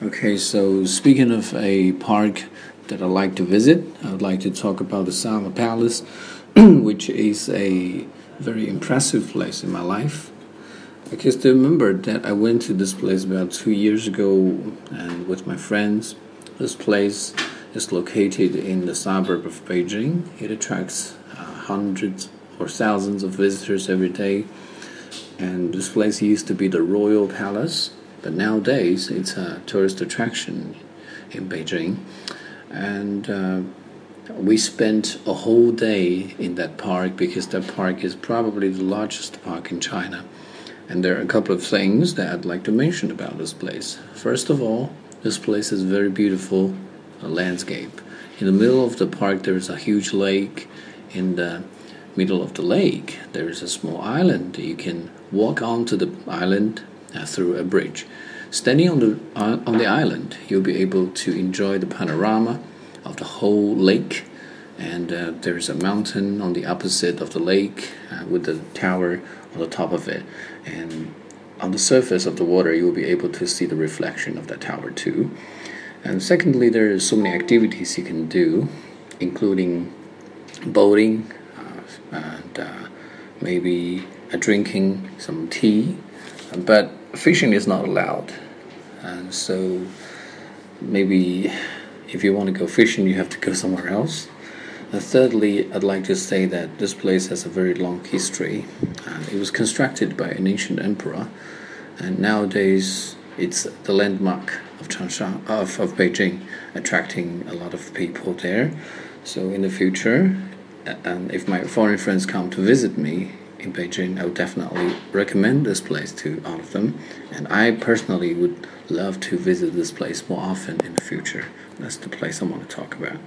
Okay, so speaking of a park that I like to visit, I would like to talk about the Summer Palace, which is a very impressive place in my life. I still remember that I went to this place about two years ago and with my friends. This place is located in the suburb of Beijing. It attracts uh, hundreds or thousands of visitors every day. And this place used to be the Royal Palace but nowadays it's a tourist attraction in Beijing. And uh, we spent a whole day in that park because that park is probably the largest park in China. And there are a couple of things that I'd like to mention about this place. First of all, this place is very beautiful landscape. In the middle of the park, there is a huge lake. In the middle of the lake, there is a small island. You can walk onto the island uh, through a bridge. Standing on the uh, on the island, you'll be able to enjoy the panorama of the whole lake, and uh, there's a mountain on the opposite of the lake uh, with the tower on the top of it, and on the surface of the water, you'll be able to see the reflection of that tower too. And secondly, there are so many activities you can do, including boating uh, and uh, maybe drinking some tea but fishing is not allowed. And so maybe if you want to go fishing, you have to go somewhere else. And thirdly, I'd like to say that this place has a very long history. And it was constructed by an ancient emperor, and nowadays it's the landmark of Changsha, of, of Beijing, attracting a lot of people there. So in the future, and if my foreign friends come to visit me, in Beijing, I would definitely recommend this place to all of them. And I personally would love to visit this place more often in the future. That's the place I want to talk about.